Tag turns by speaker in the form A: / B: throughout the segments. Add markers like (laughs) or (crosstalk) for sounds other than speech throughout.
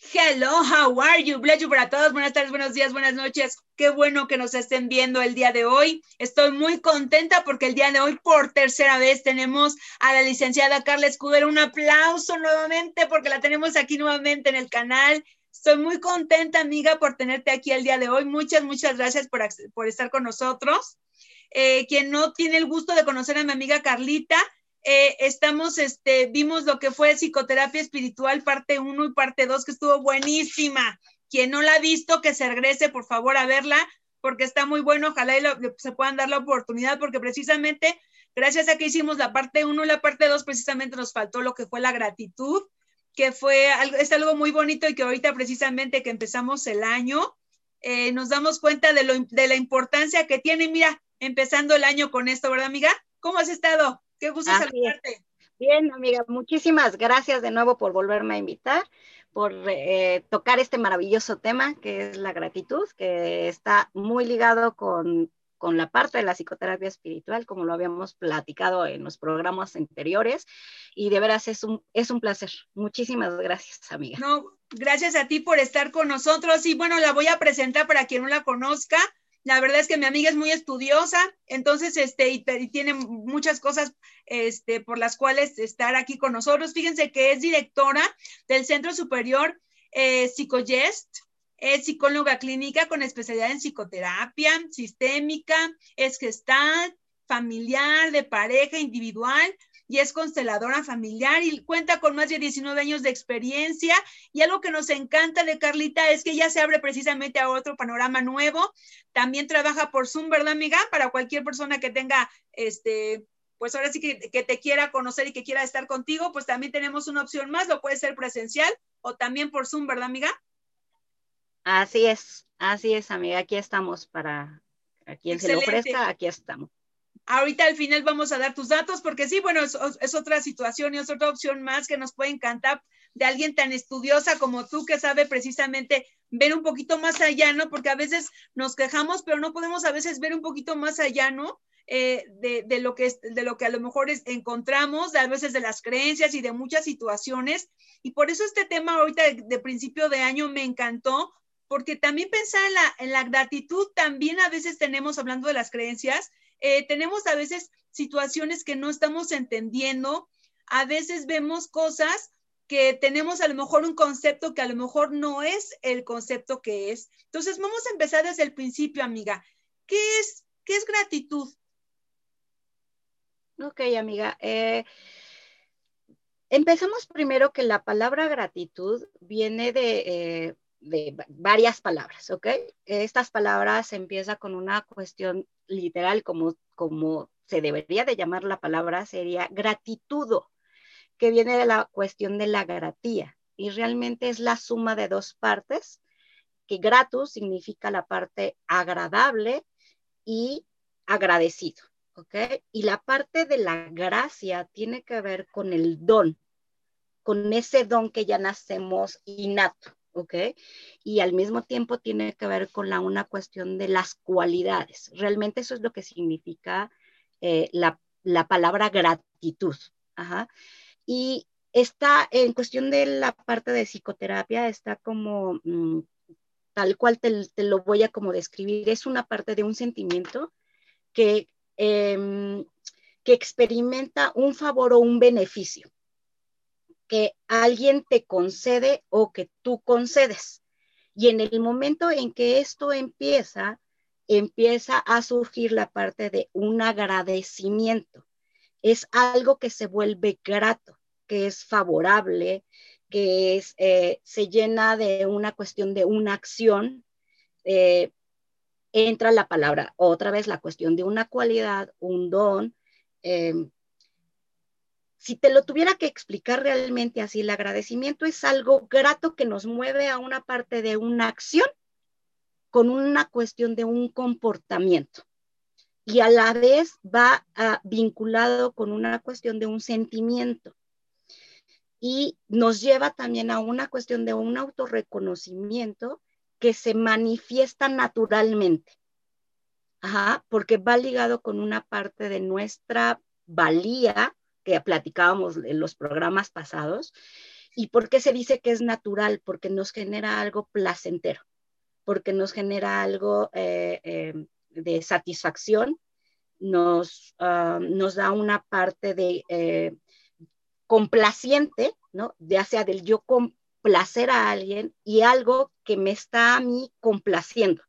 A: Hello, how are you? Bless you para todos. Buenas tardes, buenos días, buenas noches. Qué bueno que nos estén viendo el día de hoy. Estoy muy contenta porque el día de hoy, por tercera vez, tenemos a la licenciada Carla Escudero. Un aplauso nuevamente porque la tenemos aquí nuevamente en el canal. Estoy muy contenta, amiga, por tenerte aquí el día de hoy. Muchas, muchas gracias por, por estar con nosotros. Eh, quien no tiene el gusto de conocer a mi amiga Carlita, eh, estamos, este, vimos lo que fue psicoterapia espiritual, parte 1 y parte 2, que estuvo buenísima. Quien no la ha visto, que se regrese, por favor, a verla, porque está muy bueno. Ojalá se puedan dar la oportunidad, porque precisamente, gracias a que hicimos la parte 1 y la parte 2, precisamente nos faltó lo que fue la gratitud, que fue algo, es algo muy bonito y que ahorita precisamente que empezamos el año, eh, nos damos cuenta de, de la importancia que tiene. Mira, empezando el año con esto, ¿verdad, amiga? ¿Cómo has estado? Qué gusto saludarte.
B: Bien, amiga, muchísimas gracias de nuevo por volverme a invitar, por eh, tocar este maravilloso tema que es la gratitud, que está muy ligado con, con la parte de la psicoterapia espiritual, como lo habíamos platicado en los programas anteriores, y de veras es un, es un placer. Muchísimas gracias, amiga.
A: No, gracias a ti por estar con nosotros, y bueno, la voy a presentar para quien no la conozca. La verdad es que mi amiga es muy estudiosa, entonces, este, y, tiene muchas cosas, este, por las cuales estar aquí con nosotros. Fíjense que es directora del Centro Superior eh, Psicogest, es psicóloga clínica con especialidad en psicoterapia sistémica, es gestal, familiar, de pareja, individual, y es consteladora familiar y cuenta con más de 19 años de experiencia. Y algo que nos encanta de Carlita es que ella se abre precisamente a otro panorama nuevo. También trabaja por Zoom, ¿verdad, amiga? Para cualquier persona que tenga, este, pues ahora sí que, que te quiera conocer y que quiera estar contigo, pues también tenemos una opción más, lo puede ser presencial o también por Zoom, ¿verdad, amiga?
B: Así es, así es, amiga. Aquí estamos para a quien se lo ofrezca, aquí estamos.
A: Ahorita al final vamos a dar tus datos porque sí, bueno, es, otra situación y es otra opción más que nos puede encantar de alguien tan estudiosa como tú que sabe precisamente ver un poquito más allá, ¿no? Porque a veces nos quejamos, pero no podemos a veces ver un poquito más allá, ¿no? Eh, de, lo que de lo que a lo mejor encontramos, a veces de las creencias y de muchas situaciones. Y por eso este tema ahorita de, principio de año me encantó, porque también pensar en la, en la gratitud, también a veces tenemos, hablando de las creencias, eh, tenemos a veces situaciones que no estamos entendiendo, a veces vemos cosas que tenemos a lo mejor un concepto que a lo mejor no es el concepto que es. Entonces, vamos a empezar desde el principio, amiga. ¿Qué es, qué es gratitud?
B: Ok, amiga. Eh, empezamos primero que la palabra gratitud viene de, eh, de varias palabras, ¿ok? Estas palabras empieza con una cuestión literal, como, como se debería de llamar la palabra, sería gratitudo, que viene de la cuestión de la gratía. Y realmente es la suma de dos partes, que gratus significa la parte agradable y agradecido, ¿ok? Y la parte de la gracia tiene que ver con el don, con ese don que ya nacemos innato. ¿Ok? Y al mismo tiempo tiene que ver con la, una cuestión de las cualidades. Realmente eso es lo que significa eh, la, palabra gratitud. Y está en cuestión de la parte de psicoterapia, está como mm, tal cual te, lo voy a como describir, es una parte de un sentimiento que, em, que experimenta un favor o un beneficio que alguien te concede o que tú concedes. Y en el momento en que esto empieza, empieza a surgir la parte de un agradecimiento. Es algo que se vuelve grato, que es favorable, que es, eh, se llena de una cuestión de una acción. Eh, entra la palabra, otra vez la cuestión de una cualidad, un don, eh, si te lo tuviera que explicar realmente así, el agradecimiento es algo grato que nos mueve a una parte de una acción con una cuestión de un comportamiento y a la vez va ah, vinculado con una cuestión de un sentimiento y nos lleva también a una cuestión de un autorreconocimiento que se manifiesta naturalmente. Ajá, porque va ligado con una parte de nuestra valía que platicábamos en los programas pasados, ¿Y por qué se dice que es natural? Porque nos genera algo placentero, porque nos genera algo eh, eh, de satisfacción, nos, ah, nos da una parte de eh, complaciente, ¿no? Ya sea del yo complacer a alguien y algo que me está a mí complaciendo.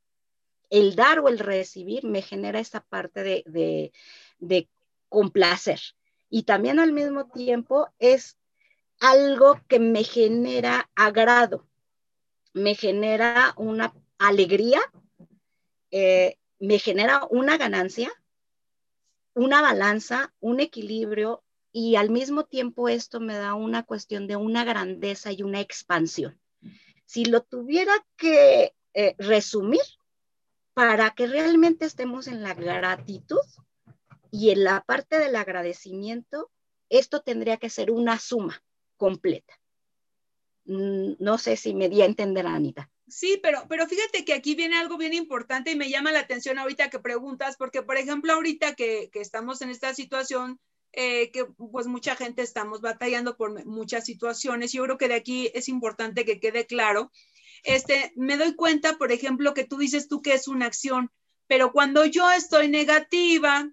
B: El dar o el recibir me genera esta parte de, de complacer. Y también al mismo tiempo es algo que me genera agrado, me genera una alegría, eh, me genera una ganancia, una balanza, un equilibrio y al mismo tiempo esto me da una cuestión de una grandeza y una expansión. Si lo tuviera que eh, resumir, para que realmente estemos en la gratitud y en la parte del agradecimiento, esto tendría que ser una suma completa. Mm, no sé si me di a entender, Anita.
A: Sí, pero, pero fíjate que aquí viene algo bien importante y me llama la atención ahorita que preguntas, porque por ejemplo ahorita que, que estamos en esta situación, eh, que pues mucha gente estamos batallando por muchas situaciones, yo creo que de aquí es importante que quede claro. Este, me doy cuenta, por ejemplo, que tú dices tú que es una acción, pero cuando yo estoy negativa,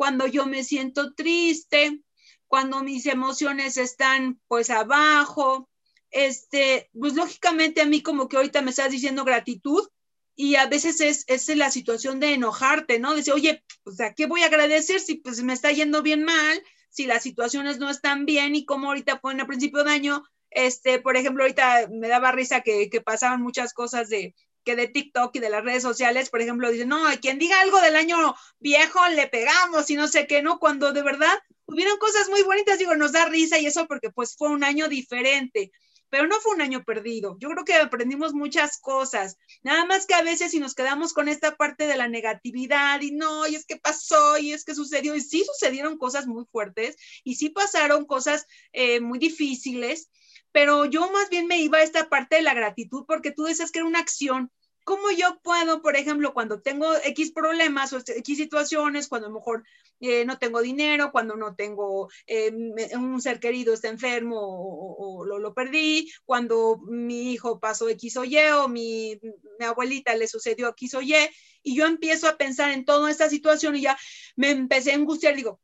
A: cuando yo me siento triste, cuando mis emociones están pues abajo, este, pues lógicamente a mí como que ahorita me estás diciendo gratitud y a veces es, es la situación de enojarte, ¿no? Dice, oye, pues ¿a qué voy a agradecer si pues me está yendo bien mal, si las situaciones no están bien y como ahorita ponen a principio de año, este, por ejemplo, ahorita me daba risa que, que pasaban muchas cosas de, que de TikTok y de las redes sociales, por ejemplo, dicen, no, quien diga algo del año viejo le pegamos y no sé qué, ¿no? Cuando de verdad hubieron cosas muy bonitas, digo, nos da risa y eso porque pues fue un año diferente, pero no fue un año perdido. Yo creo que aprendimos muchas cosas, nada más que a veces si nos quedamos con esta parte de la negatividad y no, y es que pasó, y es que sucedió, y sí sucedieron cosas muy fuertes, y sí pasaron cosas eh, muy difíciles, pero yo más bien me iba a esta parte de la gratitud porque tú decías que era una acción, ¿Cómo yo puedo, por ejemplo, cuando tengo X problemas o X situaciones, cuando a lo mejor eh, no tengo dinero, cuando no tengo eh, un ser querido está enfermo o, lo, lo, perdí, cuando mi hijo pasó X o Y o mi, mi, abuelita le sucedió X o Y, y yo empiezo a pensar en toda esta situación y ya me empecé a angustiar, digo,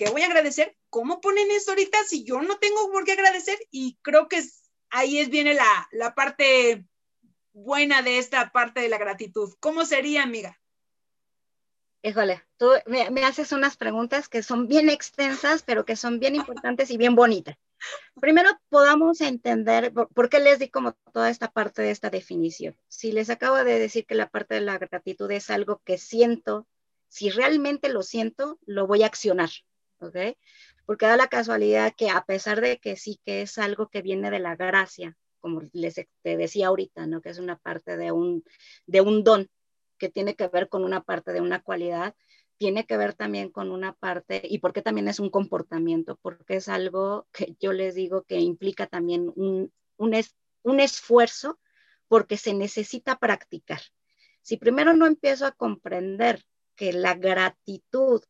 A: ¿qué voy a agradecer? ¿Cómo ponen eso ahorita si yo no tengo por qué agradecer? Y creo que ahí es, viene la, la parte buena de esta parte de la gratitud? ¿Cómo sería, amiga?
B: Híjole, tú me, haces unas preguntas que son bien extensas, pero que son bien importantes y bien bonitas. Primero, podamos entender por, qué les di como toda esta parte de esta definición. Si les acabo de decir que la parte de la gratitud es algo que siento, si realmente lo siento, lo voy a accionar, ¿ok? Porque da la casualidad que a pesar de que sí que es algo que viene de la gracia, como les te decía ahorita, ¿no? Que es una parte de un, de un don que tiene que ver con una parte de una cualidad, tiene que ver también con una parte, y porque también es un comportamiento, porque es algo que yo les digo que implica también un, un, es, un esfuerzo, porque se necesita practicar. Si primero no empiezo a comprender que la gratitud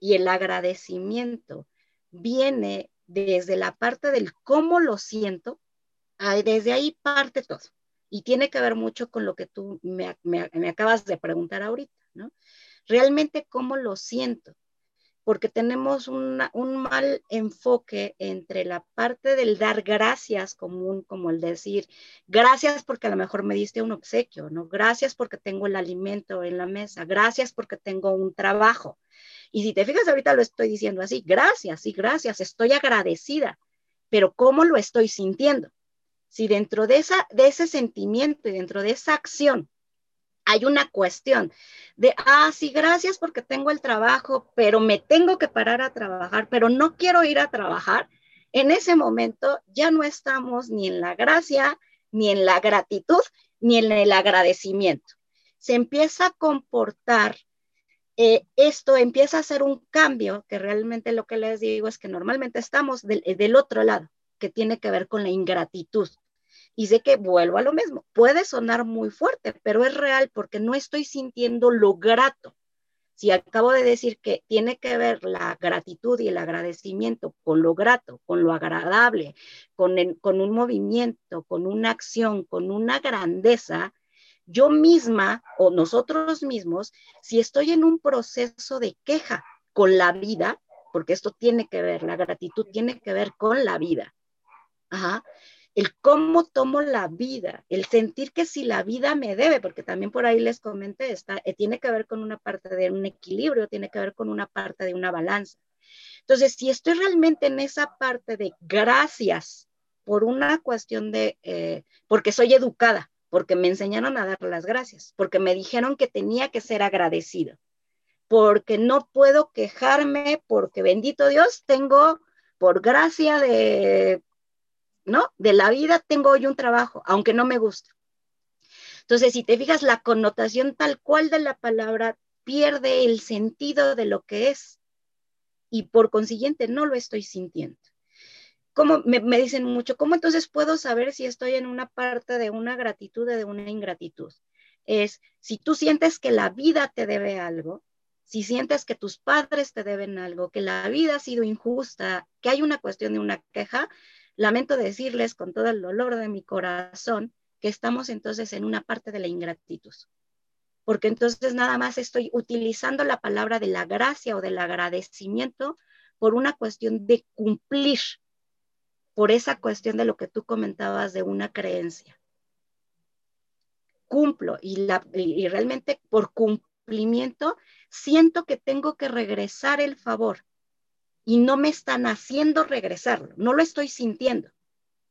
B: y el agradecimiento viene desde la parte del cómo lo siento, desde ahí parte todo. Y tiene que ver mucho con lo que tú me, acabas de preguntar ahorita, ¿no? Realmente cómo lo siento, porque tenemos un mal enfoque entre la parte del dar gracias común, como el decir, gracias porque a lo mejor me diste un obsequio, ¿no? Gracias porque tengo el alimento en la mesa, gracias porque tengo un trabajo. Y si te fijas, ahorita lo estoy diciendo así, gracias, sí, gracias, estoy agradecida, pero ¿cómo lo estoy sintiendo? si dentro de, esa, de ese sentimiento y dentro de esa acción hay una cuestión de, ah, sí, gracias porque tengo el trabajo, pero me tengo que parar a trabajar, pero no quiero ir a trabajar, en ese momento ya no estamos ni en la gracia, ni en la gratitud, ni en el agradecimiento. Se empieza a comportar, eh, esto empieza a ser un cambio, que realmente lo que les digo es que normalmente estamos del otro lado que tiene que ver con la ingratitud. Y sé que vuelvo a lo mismo, puede sonar muy fuerte, pero es real porque no estoy sintiendo lo grato. Si acabo de decir que tiene que ver la gratitud y el agradecimiento con lo grato, con lo agradable, con, con un movimiento, con una acción, con una grandeza, yo misma o nosotros mismos, si estoy en un proceso de queja con la vida, porque esto tiene que ver, la gratitud tiene que ver con la vida. Ajá el cómo tomo la vida, el sentir que si la vida me debe, porque también por ahí les comenté, está, eh, tiene que ver con una parte de un equilibrio, tiene que ver con una parte de una balanza. Entonces, si estoy realmente en esa parte de gracias por una cuestión de, eh, porque soy educada, porque me enseñaron a dar las gracias, porque me dijeron que tenía que ser agradecido, porque no puedo quejarme, porque bendito Dios, tengo por gracia de ¿no? De la vida tengo hoy un trabajo, aunque no me gusta. Entonces, si te fijas, la connotación tal cual de la palabra pierde el sentido de lo que es y por consiguiente no lo estoy sintiendo. Como me, me, dicen mucho, ¿cómo entonces puedo saber si estoy en una parte de una gratitud o de una ingratitud? Es si tú sientes que la vida te debe algo, si sientes que tus padres te deben algo, que la vida ha sido injusta, que hay una cuestión de una queja, Lamento decirles con todo el dolor de mi corazón que estamos entonces en una parte de la ingratitud, porque entonces nada más estoy utilizando la palabra de la gracia o del agradecimiento por una cuestión de cumplir, por esa cuestión de lo que tú comentabas de una creencia. Cumplo y, y realmente por cumplimiento siento que tengo que regresar el favor y no me están haciendo regresarlo, no lo estoy sintiendo,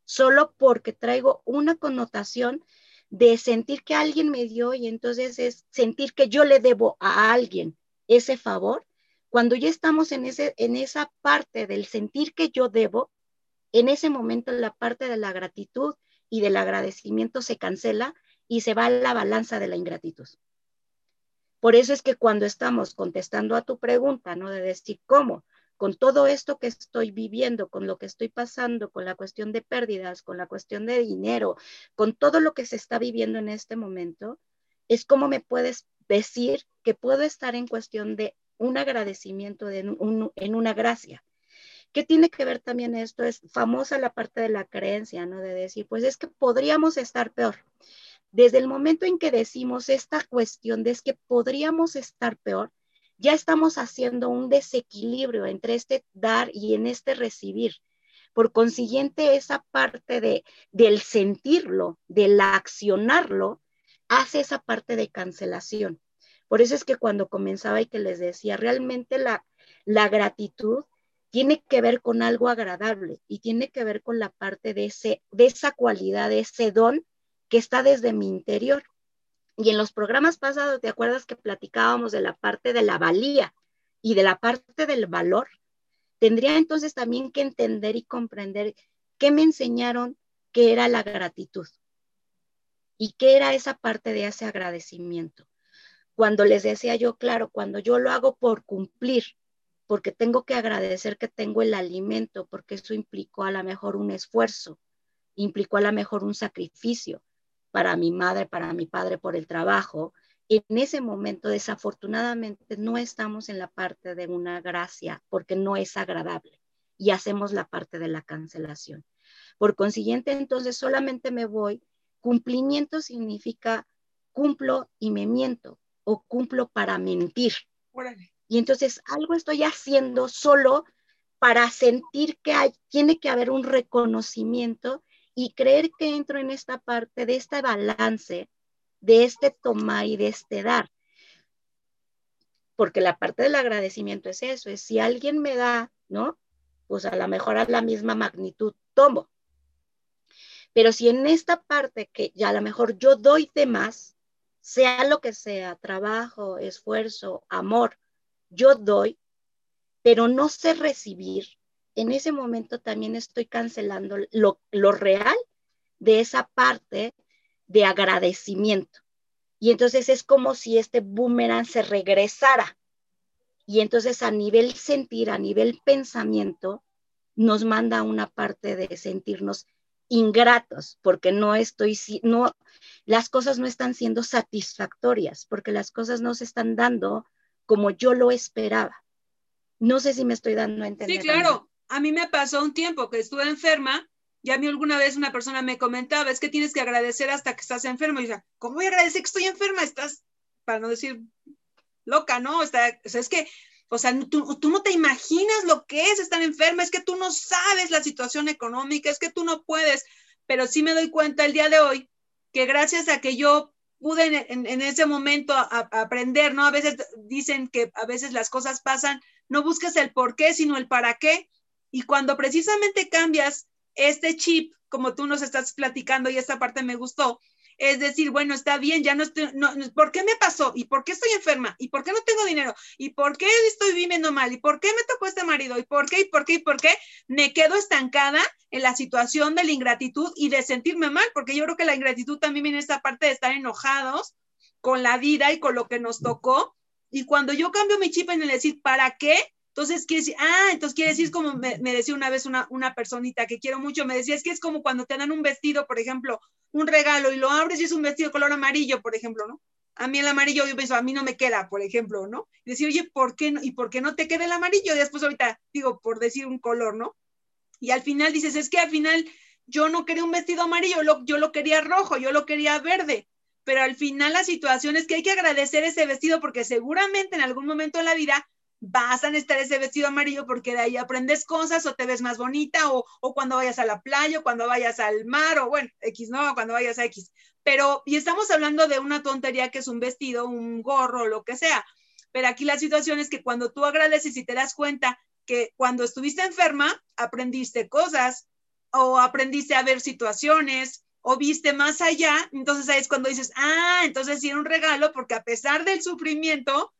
B: solo porque traigo una connotación de sentir que alguien me dio y entonces es sentir que yo le debo a alguien ese favor. Cuando ya estamos en, ese, en esa parte del sentir que yo debo, en ese momento la parte de la gratitud y del agradecimiento se cancela y se va a la balanza de la ingratitud. Por eso es que cuando estamos contestando a tu pregunta, ¿no? De decir, ¿cómo? con todo esto que estoy viviendo, con lo que estoy pasando, con la cuestión de pérdidas, con la cuestión de dinero, con todo lo que se está viviendo en este momento, es como me puedes decir que puedo estar en cuestión de un agradecimiento, de en una gracia. ¿Qué tiene que ver también esto? Es famosa la parte de la creencia, ¿no? De decir, pues es que podríamos estar peor. Desde el momento en que decimos esta cuestión de es que podríamos estar peor, ya estamos haciendo un desequilibrio entre este dar y en este recibir. Por consiguiente, esa parte de, del sentirlo, del accionarlo, hace esa parte de cancelación. Por eso es que cuando comenzaba y que les decía, realmente la, la gratitud tiene que ver con algo agradable y tiene que ver con la parte de, ese, de esa cualidad, de ese don que está desde mi interior. Y en los programas pasados, ¿te acuerdas que platicábamos de la parte de la valía y de la parte del valor? Tendría entonces también que entender y comprender qué me enseñaron que era la gratitud y qué era esa parte de ese agradecimiento. Cuando les decía yo, claro, cuando yo lo hago por cumplir, porque tengo que agradecer que tengo el alimento, porque eso implicó a lo mejor un esfuerzo, implicó a lo mejor un sacrificio, para mi madre, para mi padre por el trabajo, en ese momento desafortunadamente no estamos en la parte de una gracia porque no es agradable y hacemos la parte de la cancelación. Por consiguiente, entonces solamente me voy, cumplimiento significa cumplo y me miento o cumplo para mentir. Y entonces algo estoy haciendo solo para sentir que hay, tiene que haber un reconocimiento y creer que entro en esta parte de este balance, de este tomar y de este dar. Porque la parte del agradecimiento es eso, es si alguien me da, ¿no? Pues a lo mejor a la misma magnitud tomo. Pero si en esta parte que ya a lo mejor yo doy de más, sea lo que sea, trabajo, esfuerzo, amor, yo doy, pero no sé recibir, en ese momento también estoy cancelando lo, real de esa parte de agradecimiento. Y entonces es como si este boomerang se regresara. Y entonces a nivel sentir, a nivel pensamiento, nos manda una parte de sentirnos ingratos, porque no estoy, no, las cosas no están siendo satisfactorias, porque las cosas no se están dando como yo lo esperaba. No sé si me estoy dando a entender.
A: Sí, claro. A mí me pasó un tiempo que estuve enferma y a mí alguna vez una persona me comentaba, es que tienes que agradecer hasta que estás enfermo. Y yo, ¿cómo voy a agradecer que estoy enferma? Estás, para no decir loca, ¿no? O sea, es que, o sea, tú, tú no te imaginas lo que es estar enferma, es que tú no sabes la situación económica, es que tú no puedes, pero sí me doy cuenta el día de hoy que gracias a que yo pude en, ese momento aprender, ¿no? A veces dicen que a veces las cosas pasan, no buscas el por qué, sino el para qué. Y cuando precisamente cambias este chip, como tú nos estás platicando y esta parte me gustó, es decir, bueno, está bien, ya no estoy, no, ¿por qué me pasó? ¿Y por qué estoy enferma? ¿Y por qué no tengo dinero? ¿Y por qué estoy viviendo mal? ¿Y por qué me tocó este marido? ¿Y por qué? ¿Y por qué? ¿Y por qué? Me quedo estancada en la situación de la ingratitud y de sentirme mal, porque yo creo que la ingratitud también viene esta parte de estar enojados con la vida y con lo que nos tocó. Y cuando yo cambio mi chip en el decir, ¿para qué? Entonces quiere decir, ah, entonces quiere decir, como me, decía una vez una, una, personita que quiero mucho, me decía, es que es como cuando te dan un vestido, por ejemplo, un regalo y lo abres y es un vestido color amarillo, por ejemplo, ¿no? A mí el amarillo, yo pienso, a mí no me queda, por ejemplo, ¿no? Y decir, oye, ¿por qué no? ¿Y por qué no te queda el amarillo? Y después ahorita digo, por decir un color, ¿no? Y al final dices, es que al final yo no quería un vestido amarillo, yo lo quería rojo, yo lo quería verde pero al final la situación es que hay que agradecer ese vestido porque seguramente en algún momento de la vida vas a necesitar ese vestido amarillo porque de ahí aprendes cosas o te ves más bonita o, o, cuando vayas a la playa o cuando vayas al mar o bueno, X, no, cuando vayas a X. Pero, y estamos hablando de una tontería que es un vestido, un gorro, lo que sea. Pero aquí la situación es que cuando tú agradeces y te das cuenta que cuando estuviste enferma, aprendiste cosas o aprendiste a ver situaciones o viste más allá, entonces ahí es cuando dices, ah, entonces sí era un regalo porque a pesar del sufrimiento,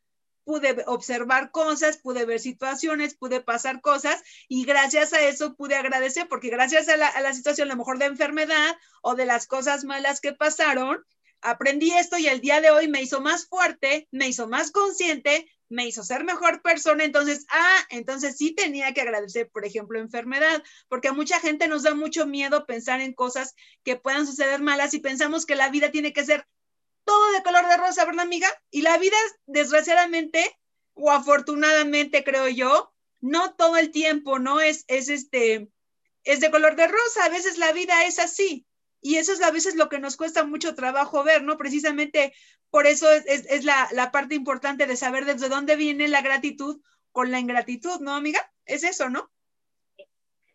A: pude observar cosas, pude ver situaciones, pude pasar cosas y gracias a eso pude agradecer, porque gracias a la, situación a lo mejor de enfermedad o de las cosas malas que pasaron, aprendí esto y el día de hoy me hizo más fuerte, me hizo más consciente, me hizo ser mejor persona, entonces, ah, entonces sí tenía que agradecer, por ejemplo, enfermedad, porque a mucha gente nos da mucho miedo pensar en cosas que puedan suceder malas y pensamos que la vida tiene que ser todo de color de rosa, ¿verdad, amiga? Y la vida, desgraciadamente, o afortunadamente, creo yo, no todo el tiempo, ¿no? Es, es este, es de color de rosa, a veces la vida es así. Y eso es a veces lo que nos cuesta mucho trabajo ver, ¿no? Precisamente por eso es, es, la, la, parte importante de saber desde dónde viene la gratitud con la ingratitud, ¿no, amiga? Es eso, ¿no?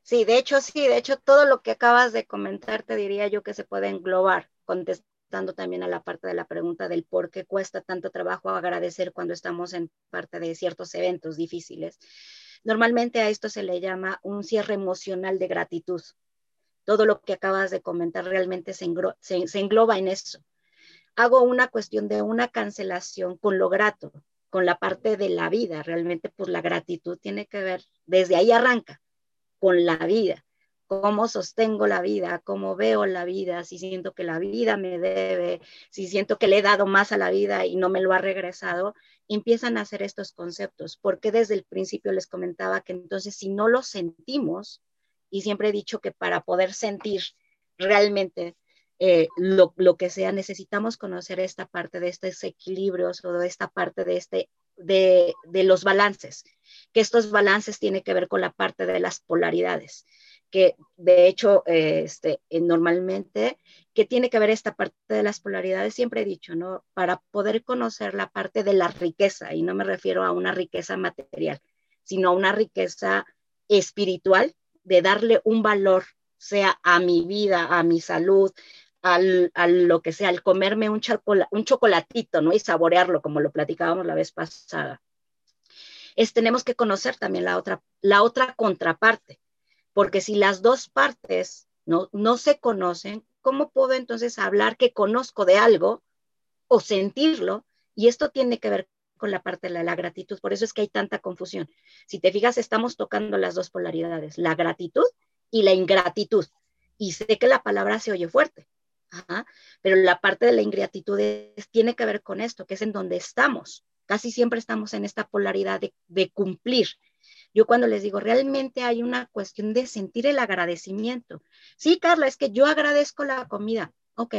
B: Sí, de hecho, sí, de hecho, todo lo que acabas de comentar te diría yo que se puede englobar, contestar también a la parte de la pregunta del por qué cuesta tanto trabajo agradecer cuando estamos en parte de ciertos eventos difíciles. Normalmente a esto se le llama un cierre emocional de gratitud. Todo lo que acabas de comentar realmente se, se engloba en eso. Hago una cuestión de una cancelación con lo grato, con la parte de la vida. Realmente, pues la gratitud tiene que ver, desde ahí arranca, con la vida cómo sostengo la vida, cómo veo la vida, si siento que la vida me debe, si siento que le he dado más a la vida y no me lo ha regresado, empiezan a hacer estos conceptos, porque desde el principio les comentaba que entonces si no lo sentimos, y siempre he dicho que para poder sentir realmente eh, lo, lo, que sea, necesitamos conocer esta parte de estos equilibrios o esta parte de, este, de, de los balances, que estos balances tienen que ver con la parte de las polaridades que de hecho, este, eh, normalmente, que tiene que ver esta parte de las polaridades, siempre he dicho, ¿no? Para poder conocer la parte de la riqueza, y no me refiero a una riqueza material, sino a una riqueza espiritual, de darle un valor, sea a mi vida, a mi salud, al, a lo que sea, al comerme un, un chocolatito, ¿no? Y saborearlo, como lo platicábamos la vez pasada. Es, tenemos que conocer también la otra, la otra contraparte, porque si las dos partes no, no se conocen, ¿cómo puedo entonces hablar que conozco de algo o sentirlo? Y esto tiene que ver con la parte de la, gratitud, por eso es que hay tanta confusión. Si te fijas, estamos tocando las dos polaridades, la gratitud y la ingratitud. Y sé que la palabra se oye fuerte, pero la parte de la ingratitud tiene que ver con esto, que es en donde estamos. Casi siempre estamos en esta polaridad de cumplir, yo cuando les digo, realmente hay una cuestión de sentir el agradecimiento. Sí, Carla, es que yo agradezco la comida. Ok,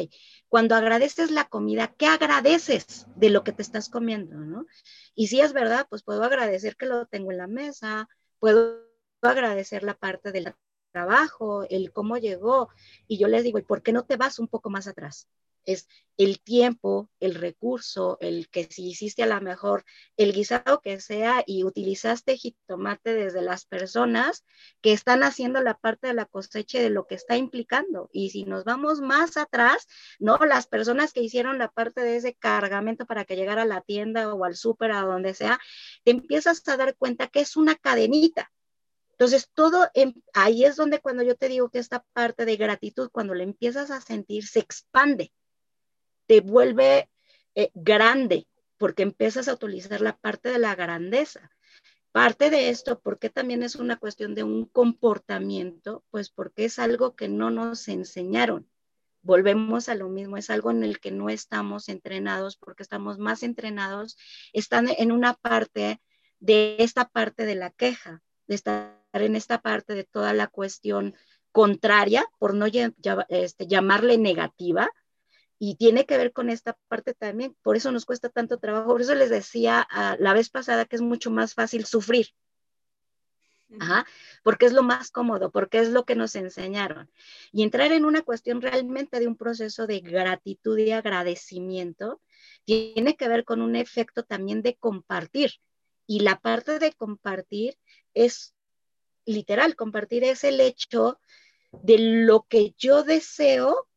B: cuando agradeces la comida, ¿qué agradeces de lo que te estás comiendo? ¿no? Y si es verdad, pues puedo agradecer que lo tengo en la mesa, puedo agradecer la parte del trabajo, el cómo llegó. Y yo les digo, ¿y por qué no te vas un poco más atrás? Es el tiempo, el recurso, el que si hiciste a lo mejor el guisado que sea y utilizaste jitomate desde las personas que están haciendo la parte de la cosecha de lo que está implicando. Y si nos vamos más atrás, ¿no? Las personas que hicieron la parte de ese cargamento para que llegara a la tienda o al súper, a donde sea, te empiezas a dar cuenta que es una cadenita. Entonces, todo ahí es donde cuando yo te digo que esta parte de gratitud, cuando la empiezas a sentir, se expande te vuelve eh, grande porque empiezas a utilizar la parte de la grandeza. Parte de esto, porque también es una cuestión de un comportamiento, pues porque es algo que no nos enseñaron. Volvemos a lo mismo, es algo en el que no estamos entrenados porque estamos más entrenados, están en una parte de esta parte de la queja, de estar en esta parte de toda la cuestión contraria, por no este, llamarle negativa, y tiene que ver con esta parte también, por eso nos cuesta tanto trabajo, por eso les decía la vez pasada que es mucho más fácil sufrir, porque es lo más cómodo, porque es lo que nos enseñaron. Y entrar en una cuestión realmente de un proceso de gratitud y agradecimiento tiene que ver con un efecto también de compartir. Y la parte de compartir es literal, compartir es el hecho de lo que yo deseo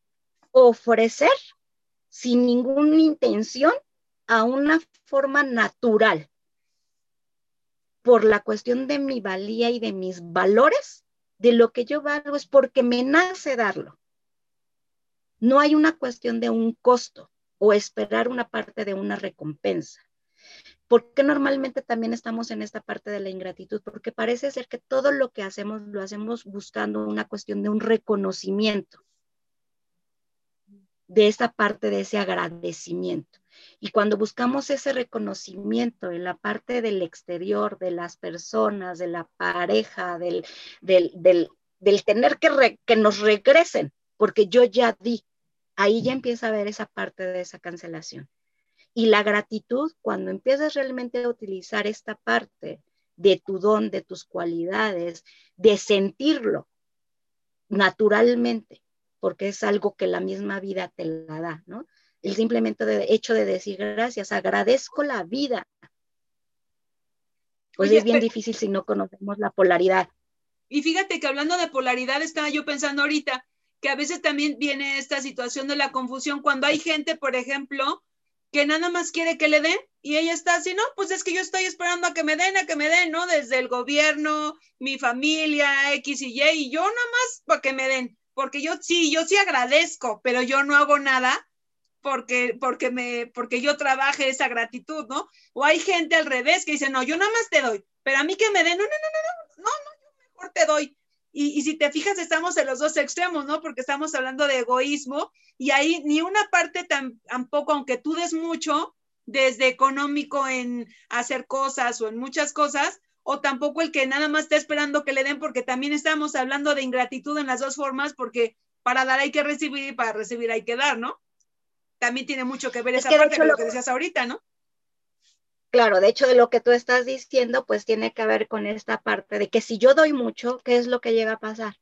B: ofrecer sin ninguna intención a una forma natural por la cuestión de mi valía y de mis valores, de lo que yo valgo es porque me nace darlo. No hay una cuestión de un costo o esperar una parte de una recompensa. porque normalmente también estamos en esta parte de la ingratitud? Porque parece ser que todo lo que hacemos lo hacemos buscando una cuestión de un reconocimiento de esa parte de ese agradecimiento. Y cuando buscamos ese reconocimiento en la parte del exterior, de las personas, de la pareja, del, del, tener que, que nos regresen, porque yo ya di, ahí ya empieza a ver esa parte de esa cancelación. Y la gratitud, cuando empiezas realmente a utilizar esta parte de tu don, de tus cualidades, de sentirlo naturalmente, porque es algo que la misma vida te la da, ¿no? El simplemente de, hecho de decir gracias, agradezco la vida. Pues es bien difícil si no conocemos la polaridad.
A: Y fíjate que hablando de polaridad, estaba yo pensando ahorita que a veces también viene esta situación de la confusión cuando hay gente, por ejemplo, que nada más quiere que le den y ella está así, no, pues es que yo estoy esperando a que me den, a que me den, ¿no? Desde el gobierno, mi familia, X y Y, y yo nada más para que me den porque yo sí, yo sí agradezco, pero yo no hago nada porque, porque, me, porque yo trabaje esa gratitud, ¿no? O hay gente al revés que dice, no, yo nada más te doy, pero a mí que me den, no, no, no, no, no, no, yo mejor te doy. Y, y, si te fijas, estamos en los dos extremos, ¿no? Porque estamos hablando de egoísmo y ahí ni una parte tampoco, aunque tú des mucho, desde económico en hacer cosas o en muchas cosas, o tampoco el que nada más está esperando que le den, porque también estamos hablando de ingratitud en las dos formas, porque para dar hay que recibir y para recibir hay que dar, ¿no? También tiene mucho que ver esa parte de lo que decías ahorita, ¿no?
B: Claro, de hecho de lo que tú estás diciendo, pues tiene que ver con esta parte de que si yo doy mucho, ¿qué es lo que llega a pasar?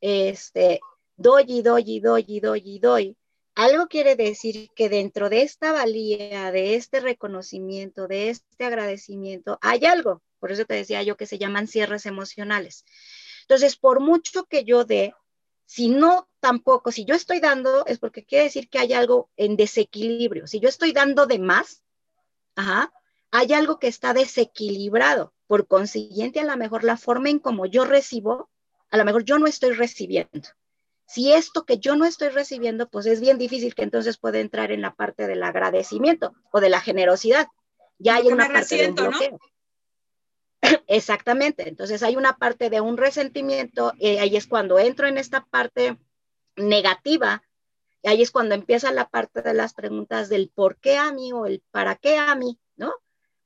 B: Este, doy y doy y doy y doy y doy. Algo quiere decir que dentro de esta valía, de este reconocimiento, de este agradecimiento, hay algo por eso te decía yo que se llaman cierres emocionales. Entonces, por mucho que yo dé, si no tampoco, si yo estoy dando, es porque quiere decir que hay algo en desequilibrio. Si yo estoy dando de más, hay algo que está desequilibrado. Por consiguiente, a lo mejor la forma en como yo recibo, a lo mejor yo no estoy recibiendo. Si esto que yo no estoy recibiendo, pues es bien difícil que entonces pueda entrar en la parte del agradecimiento o de la generosidad. Ya hay una parte de bloqueo. (clears throat) Exactamente, entonces hay una parte de un resentimiento, y ahí es cuando entro en esta parte negativa, y ahí es cuando empieza la parte de las preguntas del por qué a mí o el para qué a mí, ¿no?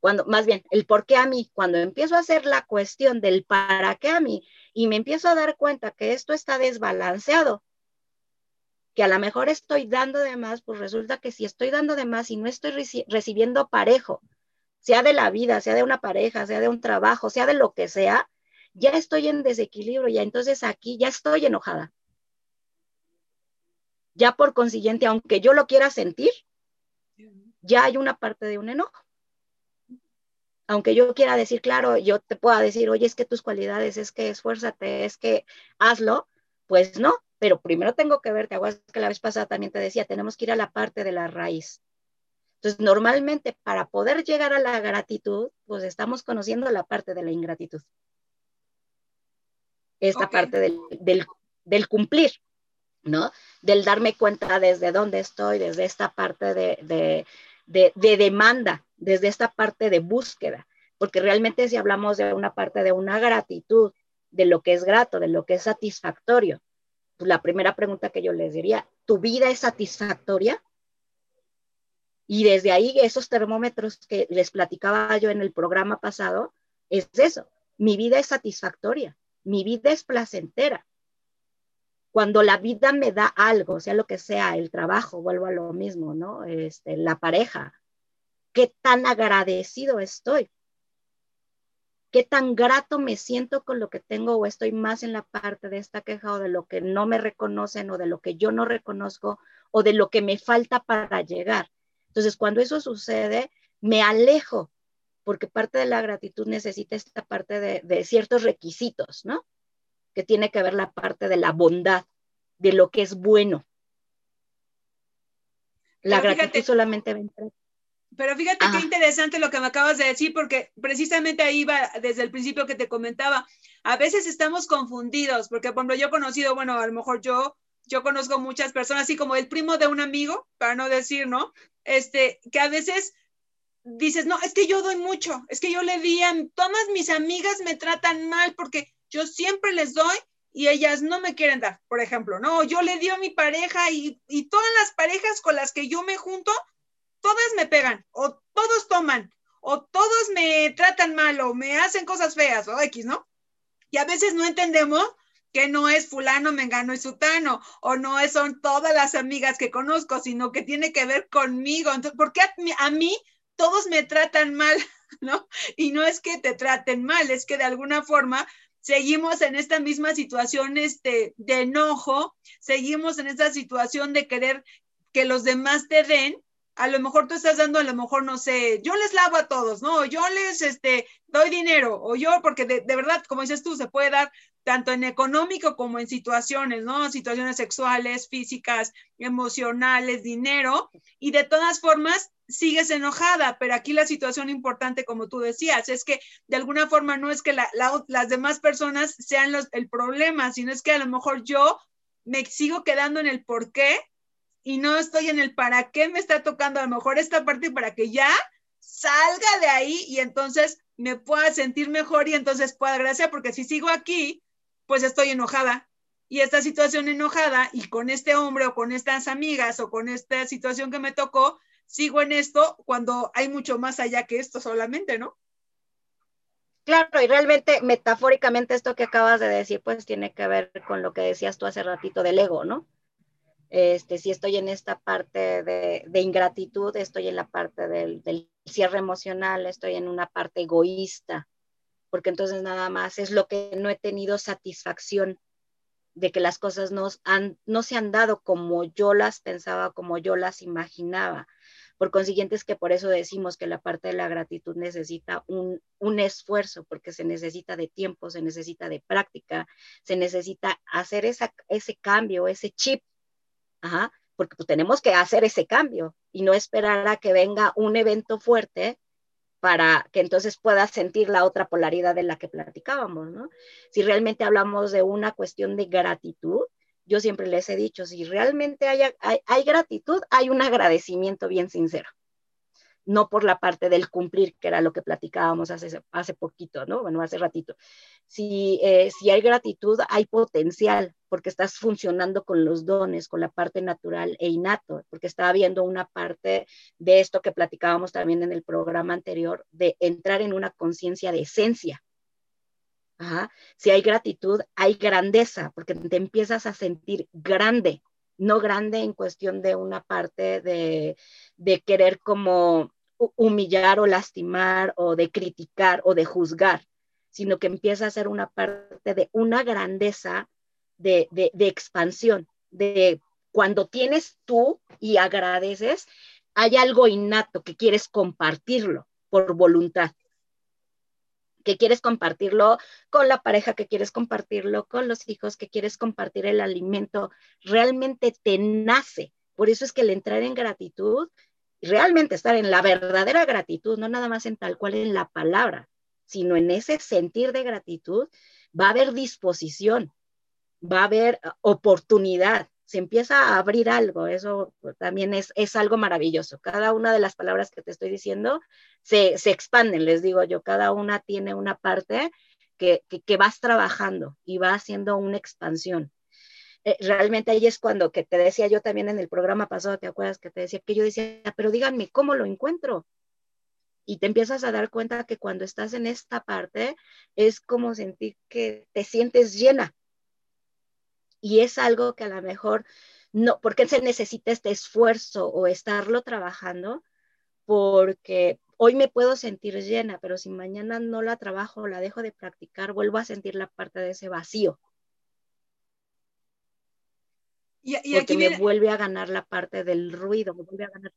B: Cuando, más bien, el por qué a mí, cuando empiezo a hacer la cuestión del para qué a mí y me empiezo a dar cuenta que esto está desbalanceado, que a lo mejor estoy dando de más, pues resulta que si estoy dando de más y no estoy recibiendo parejo, sea de la vida, sea de una pareja, sea de un trabajo, sea de lo que sea, ya estoy en desequilibrio, ya entonces aquí ya estoy enojada. Ya por consiguiente, aunque yo lo quiera sentir, ya hay una parte de un enojo. Aunque yo quiera decir, claro, yo te pueda decir, oye, es que tus cualidades, es que esfuérzate, es que hazlo, pues no, pero primero tengo que ver, te acuerdas que la vez pasada también te decía, tenemos que ir a la parte de la raíz. Entonces, normalmente para poder llegar a la gratitud, pues estamos conociendo la parte de la ingratitud. Esta parte del, cumplir, ¿no? Del darme cuenta desde dónde estoy, desde esta parte de, de demanda, desde esta parte de búsqueda. Porque realmente si hablamos de una parte de una gratitud, de lo que es grato, de lo que es satisfactorio, pues, la primera pregunta que yo les diría, ¿tu vida es satisfactoria? Y desde ahí esos termómetros que les platicaba yo en el programa pasado, es eso, mi vida es satisfactoria, mi vida es placentera. Cuando la vida me da algo, sea lo que sea, el trabajo, vuelvo a lo mismo, ¿no? Este, la pareja, ¿qué tan agradecido estoy? qué tan grato me siento con lo que tengo o estoy más en la parte de esta queja o de lo que no me reconocen o de lo que yo no reconozco o de lo que me falta para llegar. Entonces, cuando eso sucede, me alejo porque parte de la gratitud necesita esta parte de, ciertos requisitos, ¿no? Que tiene que ver la parte de la bondad, de lo que es bueno. La gratitud solamente va a
A: pero fíjate qué interesante lo que me acabas de decir, porque precisamente ahí va desde el principio que te comentaba. A veces estamos confundidos, porque cuando yo he conocido, bueno, a lo mejor yo, yo conozco muchas personas, así como el primo de un amigo, para no decir, ¿no? Este, que a veces dices, no, es que yo doy mucho, es que yo le di a todas mis amigas me tratan mal porque yo siempre les doy y ellas no me quieren dar, por ejemplo, ¿no? Yo le di a mi pareja y, y todas las parejas con las que yo me junto, todas me pegan, o todos toman, o todos me tratan mal, o me hacen cosas feas, o X, ¿no? Y a veces no entendemos que no es fulano, mengano y sutano, o no son todas las amigas que conozco, sino que tiene que ver conmigo. Entonces, ¿por qué a mí, todos me tratan mal, (laughs) ¿no? Y no es que te traten mal, es que de alguna forma seguimos en esta misma situación este, de enojo, seguimos en esta situación de querer que los demás te den a lo mejor tú estás dando, a lo mejor, no sé, yo les lavo a todos, ¿no? Yo les este, doy dinero, o yo, porque de, verdad, como dices tú, se puede dar tanto en económico como en situaciones, ¿no? Situaciones sexuales, físicas, emocionales, dinero, y de todas formas sigues enojada, pero aquí la situación importante, como tú decías, es que de alguna forma no es que las demás personas sean los, el problema, sino es que a lo mejor yo me sigo quedando en el por qué y no estoy en el para qué me está tocando a lo mejor esta parte para que ya salga de ahí y entonces me pueda sentir mejor y entonces pueda gracias porque si sigo aquí, pues estoy enojada. Y esta situación enojada y con este hombre o con estas amigas o con esta situación que me tocó, sigo en esto cuando hay mucho más allá que esto solamente, ¿no?
B: Claro, y realmente metafóricamente esto que acabas de decir, pues tiene que ver con lo que decías tú hace ratito del ego, ¿no? Este, si estoy en esta parte de, ingratitud, estoy en la parte del, cierre emocional, estoy en una parte egoísta, porque entonces nada más es lo que no he tenido satisfacción de que las cosas no, han, no se han dado como yo las pensaba, como yo las imaginaba. Por consiguiente es que por eso decimos que la parte de la gratitud necesita un, un, esfuerzo, porque se necesita de tiempo, se necesita de práctica, se necesita hacer esa, ese cambio, ese chip porque pues, tenemos que hacer ese cambio y no esperar a que venga un evento fuerte para que entonces puedas sentir la otra polaridad de la que platicábamos, ¿no? Si realmente hablamos de una cuestión de gratitud, yo siempre les he dicho, si realmente hay, hay gratitud, hay un agradecimiento bien sincero no por la parte del cumplir, que era lo que platicábamos hace, hace poquito, ¿no? Bueno, hace ratito. Si, eh, si hay gratitud, hay potencial, porque estás funcionando con los dones, con la parte natural e innato, porque estaba viendo una parte de esto que platicábamos también en el programa anterior, de entrar en una conciencia de esencia. Si hay gratitud, hay grandeza, porque te empiezas a sentir grande, no grande en cuestión de una parte de, de querer como humillar o lastimar o de criticar o de juzgar, sino que empieza a ser una parte de una grandeza de, de, expansión, de cuando tienes tú y agradeces, hay algo innato que quieres compartirlo por voluntad que quieres compartirlo con la pareja, que quieres compartirlo con los hijos, que quieres compartir el alimento, realmente te nace. Por eso es que el entrar en gratitud, realmente estar en la verdadera gratitud, no nada más en tal cual en la palabra, sino en ese sentir de gratitud, va a haber disposición, va a haber oportunidad, se empieza a abrir algo, eso también es, es algo maravilloso. Cada una de las palabras que te estoy diciendo se, se expanden, les digo yo, cada una tiene una parte que, que, vas trabajando y va haciendo una expansión. Eh, realmente ahí es cuando que te decía yo también en el programa pasado, ¿te acuerdas que te decía que yo decía, pero díganme, ¿cómo lo encuentro? Y te empiezas a dar cuenta que cuando estás en esta parte es como sentir que te sientes llena, y es algo que a lo mejor no, porque se necesita este esfuerzo o estarlo trabajando, porque hoy me puedo sentir llena, pero si mañana no la trabajo, la dejo de practicar, vuelvo a sentir la parte de ese vacío. Y, aquí me vuelve a ganar la parte del ruido, me vuelve a ganar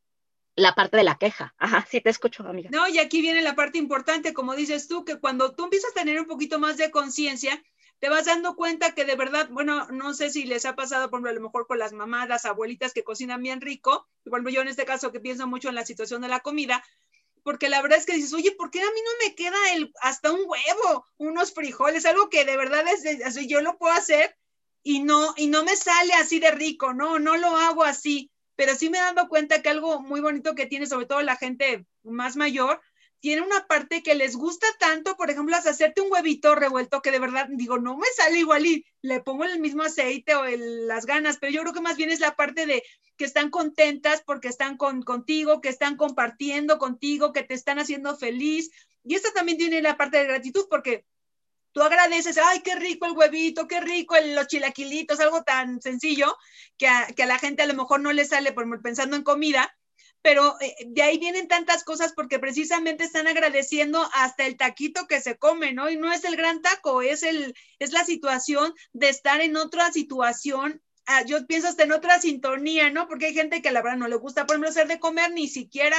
B: la parte de la queja. Ajá, sí te escucho, amiga.
A: No, y aquí viene la parte importante, como dices tú, que cuando tú empiezas a tener un poquito más de conciencia, te vas dando cuenta que de verdad, bueno, no sé si les ha pasado, por ejemplo, a lo mejor con las mamás, las abuelitas que cocinan bien rico, por ejemplo, yo en este caso que pienso mucho en la situación de la comida, porque la verdad es que dices, oye, ¿por qué a mí no me queda el, hasta un huevo, unos frijoles, algo que de verdad es, yo lo puedo hacer y no, y no me sale así de rico, no, no lo hago así, pero sí me he dado cuenta que algo muy bonito que tiene sobre todo la gente más mayor tiene una parte que les gusta tanto, por ejemplo, hacerte un huevito revuelto que de verdad digo, no me sale igual y le pongo el mismo aceite o las ganas, pero yo creo que más bien es la parte de que están contentas porque están con, contigo, que están compartiendo contigo, que te están haciendo feliz. Y esto también tiene la parte de gratitud porque tú agradeces, ay, qué rico el huevito, qué rico los chilaquilitos, algo tan sencillo que a, que a la gente a lo mejor no le sale por, pensando en comida pero eh, de ahí vienen tantas cosas porque precisamente están agradeciendo hasta el taquito que se come, ¿no? Y no es el gran taco, es, el, es la situación de estar en otra situación. Ah, yo pienso hasta en otra sintonía, ¿no? Porque hay gente que la verdad no le gusta, por ejemplo, hacer de comer ni siquiera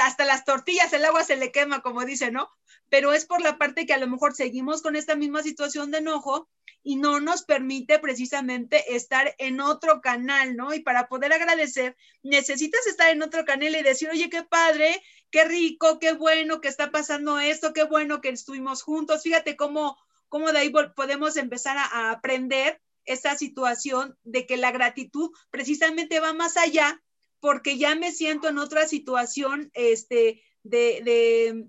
A: hasta las tortillas, el agua se le quema, como dice, ¿no? Pero es por la parte que a lo mejor seguimos con esta misma situación de enojo y no nos permite precisamente estar en otro canal, ¿no? Y para poder agradecer, necesitas estar en otro canal y decir, oye, qué padre, qué rico, qué bueno que está pasando esto, qué bueno que estuvimos juntos. Fíjate cómo, cómo de ahí podemos empezar a, a aprender esta situación de que la gratitud precisamente va más allá porque ya me siento en otra situación, este, de, de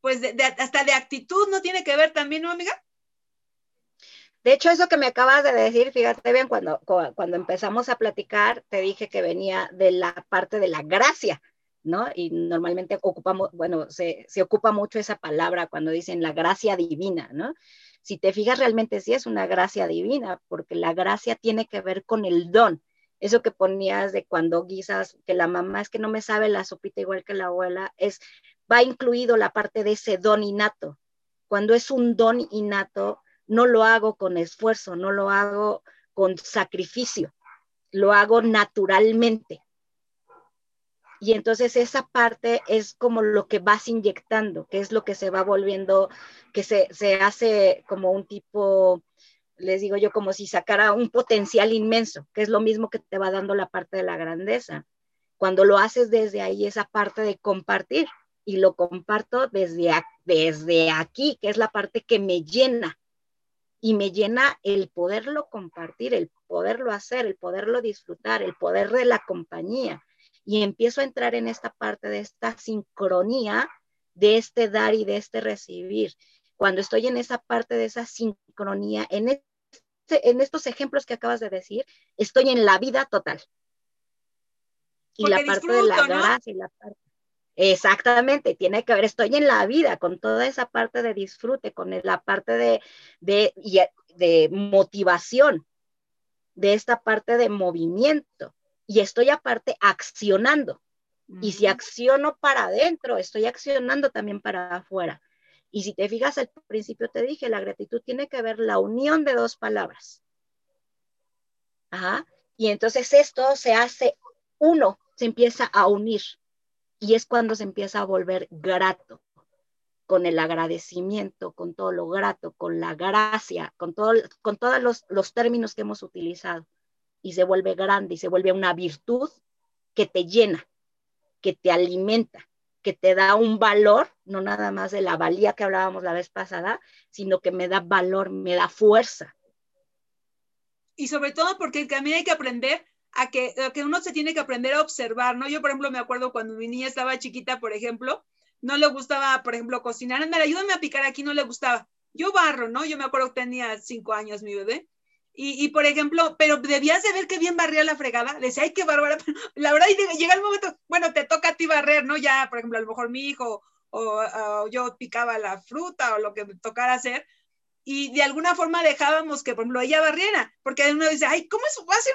A: pues, de, hasta de actitud, ¿no tiene que ver también, ¿no, amiga?
B: De hecho, eso que me acabas de decir, fíjate bien, cuando, cuando empezamos a platicar, te dije que venía de la parte de la gracia, ¿no? Y normalmente ocupamos, bueno, se, se ocupa mucho esa palabra cuando dicen la gracia divina, ¿no? Si te fijas, realmente sí es una gracia divina, porque la gracia tiene que ver con el don. Eso que ponías de cuando guisas, que la mamá es que no me sabe la sopita igual que la abuela, es, va incluido la parte de ese don innato. Cuando es un don innato, no lo hago con esfuerzo, no lo hago con sacrificio, lo hago naturalmente. Y entonces esa parte es como lo que vas inyectando, que es lo que se va volviendo, que se, hace como un tipo, les digo yo, como si sacara un potencial inmenso, que es lo mismo que te va dando la parte de la grandeza. Cuando lo haces desde ahí, esa parte de compartir, y lo comparto desde, desde aquí, que es la parte que me llena, y me llena el poderlo compartir, el poderlo hacer, el poderlo disfrutar, el poder de la compañía. Y empiezo a entrar en esta parte de esta sincronía, de este dar y de este recibir. Cuando estoy en esa parte de esa sincronía, en, este, en estos ejemplos que acabas de decir, estoy en la vida total. Y la parte de la gracia y la parte Exactamente, tiene que ver, estoy en la vida con toda esa parte de disfrute, con la parte de, de, de motivación, de esta parte de movimiento y estoy aparte accionando. Y si acciono para adentro, estoy accionando también para afuera. Y si te fijas, al principio te dije, la gratitud tiene que ver la unión de dos palabras. Ajá. Y entonces esto se hace uno, se empieza a unir. Y es cuando se empieza a volver grato, con el agradecimiento, con todo lo grato, con la gracia, con, todo, con todos los, los términos que hemos utilizado. Y se vuelve grande y se vuelve una virtud que te llena, que te alimenta, que te da un valor, no nada más de la valía que hablábamos la vez pasada, sino que me da valor, me da fuerza.
A: Y sobre todo porque también hay que aprender a que, que uno se tiene que aprender a observar, ¿no? Yo, por ejemplo, me acuerdo cuando mi niña estaba chiquita, por ejemplo, no le gustaba, por ejemplo, cocinar, andar, ayúdame a picar aquí, no le gustaba. Yo barro, ¿no? Yo me acuerdo que tenía cinco años mi bebé. Y, y, por ejemplo, pero debías de ver qué bien barría la fregada. Le decía, ay, qué bárbara. (laughs) La verdad, llega el momento, bueno, te toca a ti barrer, ¿no? Ya, por ejemplo, a lo mejor mi hijo o, o yo picaba la fruta o lo que me tocara hacer. Y de alguna forma dejábamos que, por ejemplo, ella barriera, porque uno dice, ay, ¿cómo eso va a ser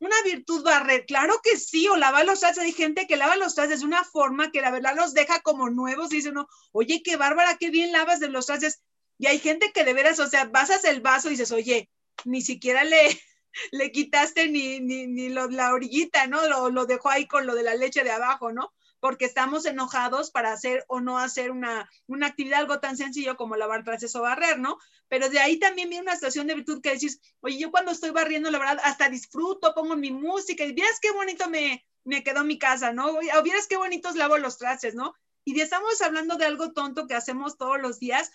A: una, una virtud barrer? Claro que sí, o lavar los trastes. Hay gente que lava los trastes de una forma que la verdad los deja como nuevos. Y dice uno, oye, qué bárbara, qué bien lavas de los trastes. Y hay gente que de veras, o sea, basas el vaso y dices, oye, ni siquiera le, (laughs) le quitaste ni, ni, ni lo, la orillita, ¿no? Lo, lo dejó ahí con lo de la leche de abajo, ¿no? Porque estamos enojados para hacer o no hacer una, una actividad algo tan sencillo como lavar trastes o barrer, ¿no? Pero de ahí también viene una situación de virtud que decís, oye, yo cuando estoy barriendo, la verdad, hasta disfruto, pongo mi música y vieras qué bonito me, me quedó mi casa, ¿no? O vieras qué bonitos lavo los trastes, ¿no? Y estamos hablando de algo tonto que hacemos todos los días,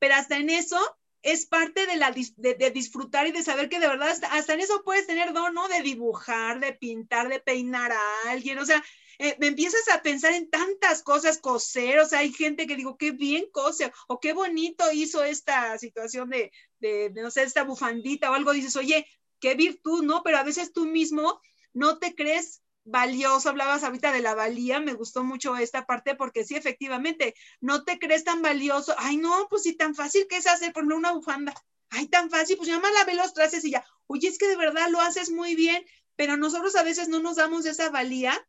A: pero hasta en eso es parte de, la, de, disfrutar y de saber que de verdad hasta, en eso puedes tener don, ¿no? De dibujar, de pintar, de peinar a alguien, o sea, eh, empiezas a pensar en tantas cosas, coser, o sea, hay gente que digo, qué bien cose, o qué bonito hizo esta situación de, de, de, no sé, esta bufandita o algo, dices, oye, qué virtud, ¿no? Pero a veces tú mismo no te crees valioso, hablabas ahorita de la valía, me gustó mucho esta parte porque sí, efectivamente, no te crees tan valioso, ay no, pues sí, tan fácil que es hacer, por una bufanda, ay, tan fácil, pues ya más lavé los trastes y ya, oye, es que de verdad lo haces muy bien, pero nosotros a veces no nos damos esa valía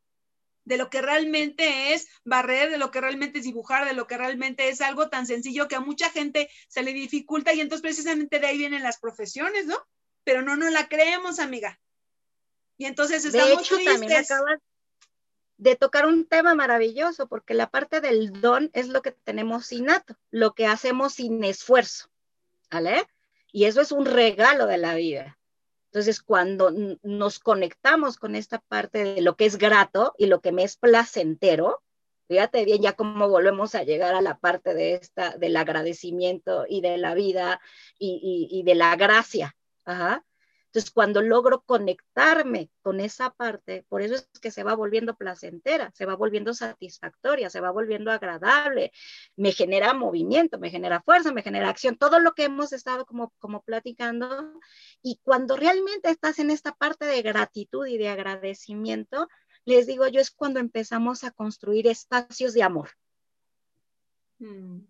A: de lo que realmente es barrer, de lo que realmente es dibujar, de lo que realmente es algo tan sencillo que a mucha gente se le dificulta y entonces precisamente de ahí vienen las profesiones, ¿no? Pero no nos la creemos, amiga. Y entonces estamos de hecho, También acabas
B: de tocar un tema maravilloso, porque la parte del don es lo que tenemos innato, lo que hacemos sin esfuerzo, ¿vale? Y eso es un regalo de la vida. Entonces, cuando nos conectamos con esta parte de lo que es grato y lo que me es placentero, fíjate bien ya cómo volvemos a llegar a la parte de esta, del agradecimiento y de la vida y, y, y de la gracia. Ajá. Entonces, cuando logro conectarme con esa parte, por eso es que se va volviendo placentera, se va volviendo satisfactoria, se va volviendo agradable, me genera movimiento, me genera fuerza, me genera acción, todo lo que hemos estado como, como platicando. Y cuando realmente estás en esta parte de gratitud y de agradecimiento, les digo yo, es cuando empezamos a construir espacios de amor. Mm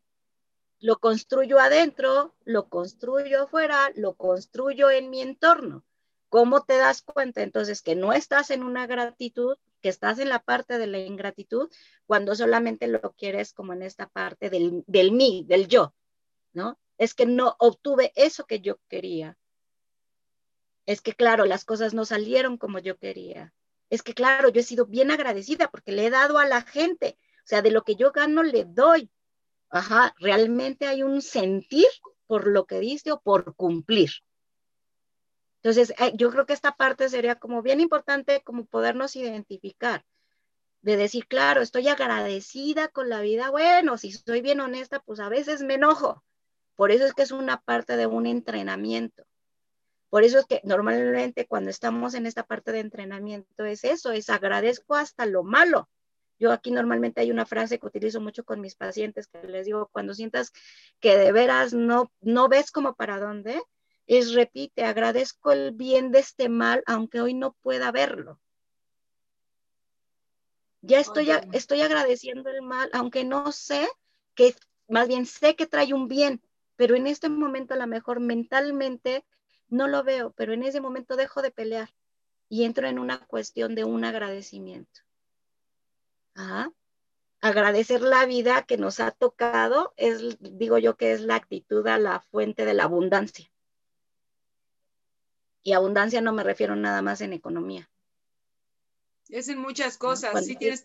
B: lo construyo adentro, lo construyo afuera, lo construyo en mi entorno. ¿Cómo te das cuenta entonces que no estás en una gratitud, que estás en la parte de la ingratitud, cuando solamente lo quieres como en esta parte del, del mí, del yo, ¿no? Es que no obtuve eso que yo quería. Es que, claro, las cosas no salieron como yo quería. Es que, claro, yo he sido bien agradecida porque le he dado a la gente. O sea, de lo que yo gano, le doy Ajá, realmente hay un sentir por lo que dice o por cumplir. Entonces, eh, yo creo que esta parte sería como bien importante como podernos identificar, de decir, claro, estoy agradecida con la vida, bueno, si soy bien honesta, pues a veces me enojo. Por eso es que es una parte de un entrenamiento. Por eso es que normalmente cuando estamos en esta parte de entrenamiento es eso, es agradezco hasta lo malo. Yo aquí normalmente hay una frase que utilizo mucho con mis pacientes que les digo, cuando sientas que de veras no, no ves como para dónde, es repite, agradezco el bien de este mal, aunque hoy no pueda verlo. Ya estoy, estoy agradeciendo el mal, aunque no sé que, más bien sé que trae un bien, pero en este momento a lo mejor mentalmente no lo veo, pero en ese momento dejo de pelear y entro en una cuestión de un agradecimiento. Agradecer la vida que nos ha tocado es, digo yo, que es la actitud a la fuente de la abundancia. Y abundancia no me refiero nada más en economía.
A: Es en muchas cosas, sí tienes,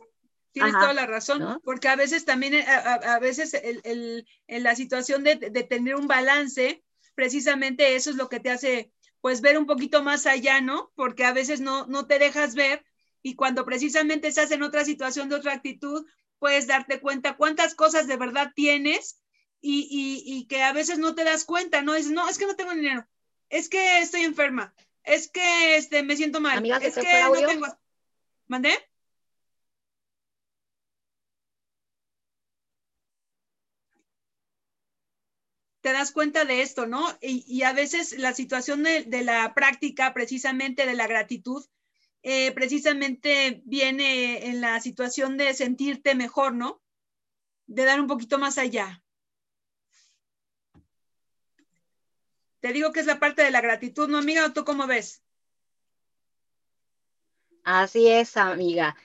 A: tienes toda la razón, porque a veces también, eh, a, veces el, en la situación de, de, tener un balance, precisamente eso es lo que te hace, pues, ver un poquito más allá, ¿no? Porque a veces no, no te dejas ver y cuando precisamente estás en otra situación de otra actitud, puedes darte cuenta cuántas cosas de verdad tienes y, y, y que a veces no te das cuenta, ¿no? Dices, no, es que no tengo dinero, es que estoy enferma, es que este, me siento mal, es que no tengo... ¿Mandé? te das cuenta de esto, ¿no? Y, a veces la situación de, la práctica, precisamente de la gratitud, eh, precisamente viene en la situación de sentirte mejor, ¿no? De dar un poquito más allá. Te digo que es la parte de la gratitud, ¿no, amiga? ¿O tú cómo ves?
B: Así es, amiga.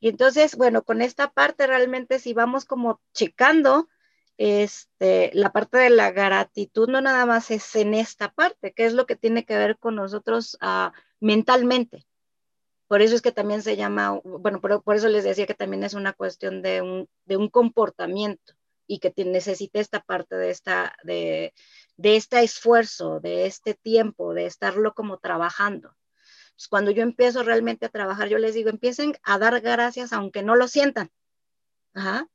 B: Y entonces, bueno, con esta parte realmente si vamos como checando, este, la parte de la gratitud no nada más es en esta parte, que es lo que tiene que ver con nosotros uh, mentalmente. Por eso es que también se llama, bueno, por, por, eso les decía que también es una cuestión de un, de un comportamiento y que te, necesita esta parte de, esta, de, de este esfuerzo, de este tiempo, de estarlo como trabajando. Cuando yo empiezo realmente a trabajar, yo les digo, empiecen a dar gracias aunque no lo sientan. Ajá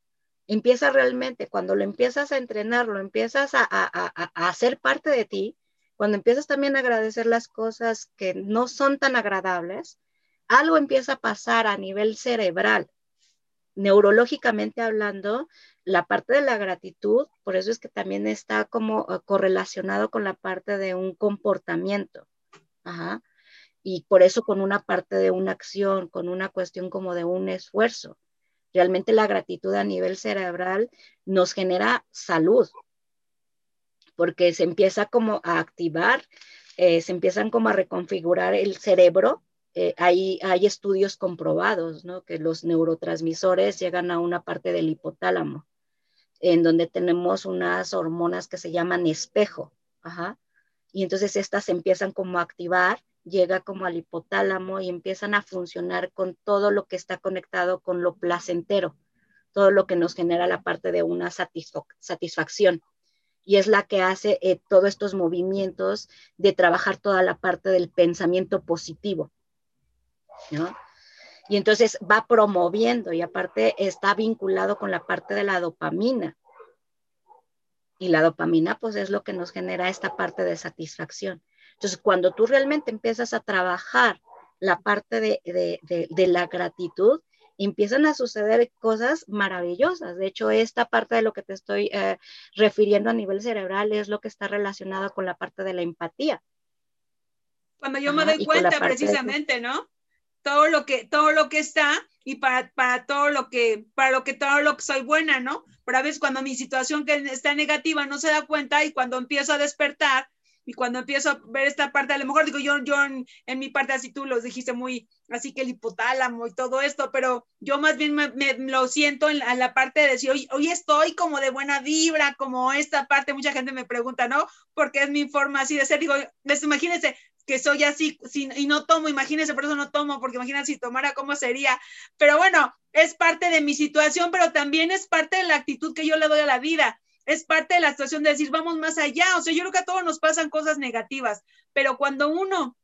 B: empieza realmente, cuando lo empiezas a entrenar, lo empiezas a, hacer parte de ti, cuando empiezas también a agradecer las cosas que no son tan agradables, algo empieza a pasar a nivel cerebral. Neurológicamente hablando, la parte de la gratitud, por eso es que también está como eh, correlacionado con la parte de un comportamiento. Y por eso con una parte de una acción, con una cuestión como de un esfuerzo. Realmente la gratitud a nivel cerebral nos genera salud, porque se empieza como a activar, eh, se empiezan como a reconfigurar el cerebro. Eh, hay, estudios comprobados, ¿no? Que los neurotransmisores llegan a una parte del hipotálamo, en donde tenemos unas hormonas que se llaman espejo. Y entonces estas empiezan como a activar llega como al hipotálamo y empiezan a funcionar con todo lo que está conectado con lo placentero, todo lo que nos genera la parte de una satisfacción. Y es la que hace eh, todos estos movimientos de trabajar toda la parte del pensamiento positivo. Y entonces va promoviendo y aparte está vinculado con la parte de la dopamina. Y la dopamina pues es lo que nos genera esta parte de satisfacción. Entonces, cuando tú realmente empiezas a trabajar la parte de, la gratitud, empiezan a suceder cosas maravillosas. De hecho, esta parte de lo que te estoy eh, refiriendo a nivel cerebral es lo que está relacionado con la parte de la empatía.
A: Cuando yo me doy cuenta precisamente, ¿no? Todo lo que, todo lo que está y para, para todo lo que, para lo que todo lo que soy buena, ¿no? Pero a veces cuando mi situación que está negativa no se da cuenta y cuando empiezo a despertar, y cuando empiezo a ver esta parte, a lo mejor digo yo, yo en, mi parte así tú los dijiste muy, así que el hipotálamo y todo esto, pero yo más bien me, lo siento en la, parte de decir, hoy, hoy estoy como de buena vibra, como esta parte, mucha gente me pregunta, ¿no? Porque es mi forma así de ser, digo, les, imagínense, que soy así y no tomo, imagínense, por eso no tomo, porque imagínense si tomara cómo sería. Pero bueno, es parte de mi situación, pero también es parte de la actitud que yo le doy a la vida es parte de la situación de decir, vamos más allá. O sea, yo creo que a todos nos pasan cosas negativas, pero cuando uno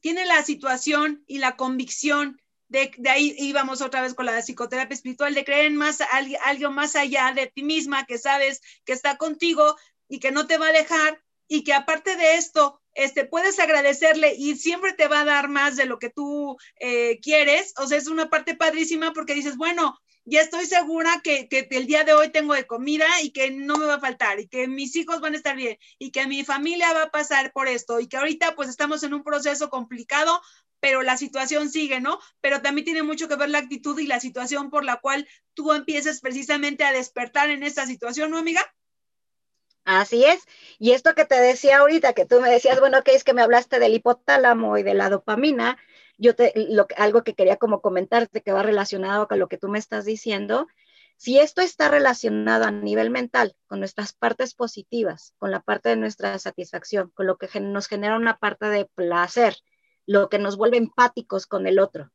A: tiene la situación y la convicción de, de ahí íbamos otra vez con la psicoterapia espiritual, de creer en más, algo más allá de ti misma, que sabes que está contigo y que no te va a dejar y que aparte de esto, este, puedes agradecerle y siempre te va a dar más de lo que tú eh, quieres. O sea, es una parte padrísima porque dices, bueno, ya estoy segura que, que, el día de hoy tengo de comida y que no me va a faltar y que mis hijos van a estar bien y que mi familia va a pasar por esto y que ahorita pues estamos en un proceso complicado, pero la situación sigue, ¿no? Pero también tiene mucho que ver la actitud y la situación por la cual tú empiezas precisamente a despertar en esta situación, ¿no, amiga?
B: Así es. Y esto que te decía ahorita, que tú me decías, bueno, que es que me hablaste del hipotálamo y de la dopamina, yo te, lo, algo que quería como comentarte que va relacionado con lo que tú me estás diciendo, si esto está relacionado a nivel mental con nuestras partes positivas, con la parte de nuestra satisfacción, con lo que nos genera una parte de placer, lo que nos vuelve empáticos con el otro.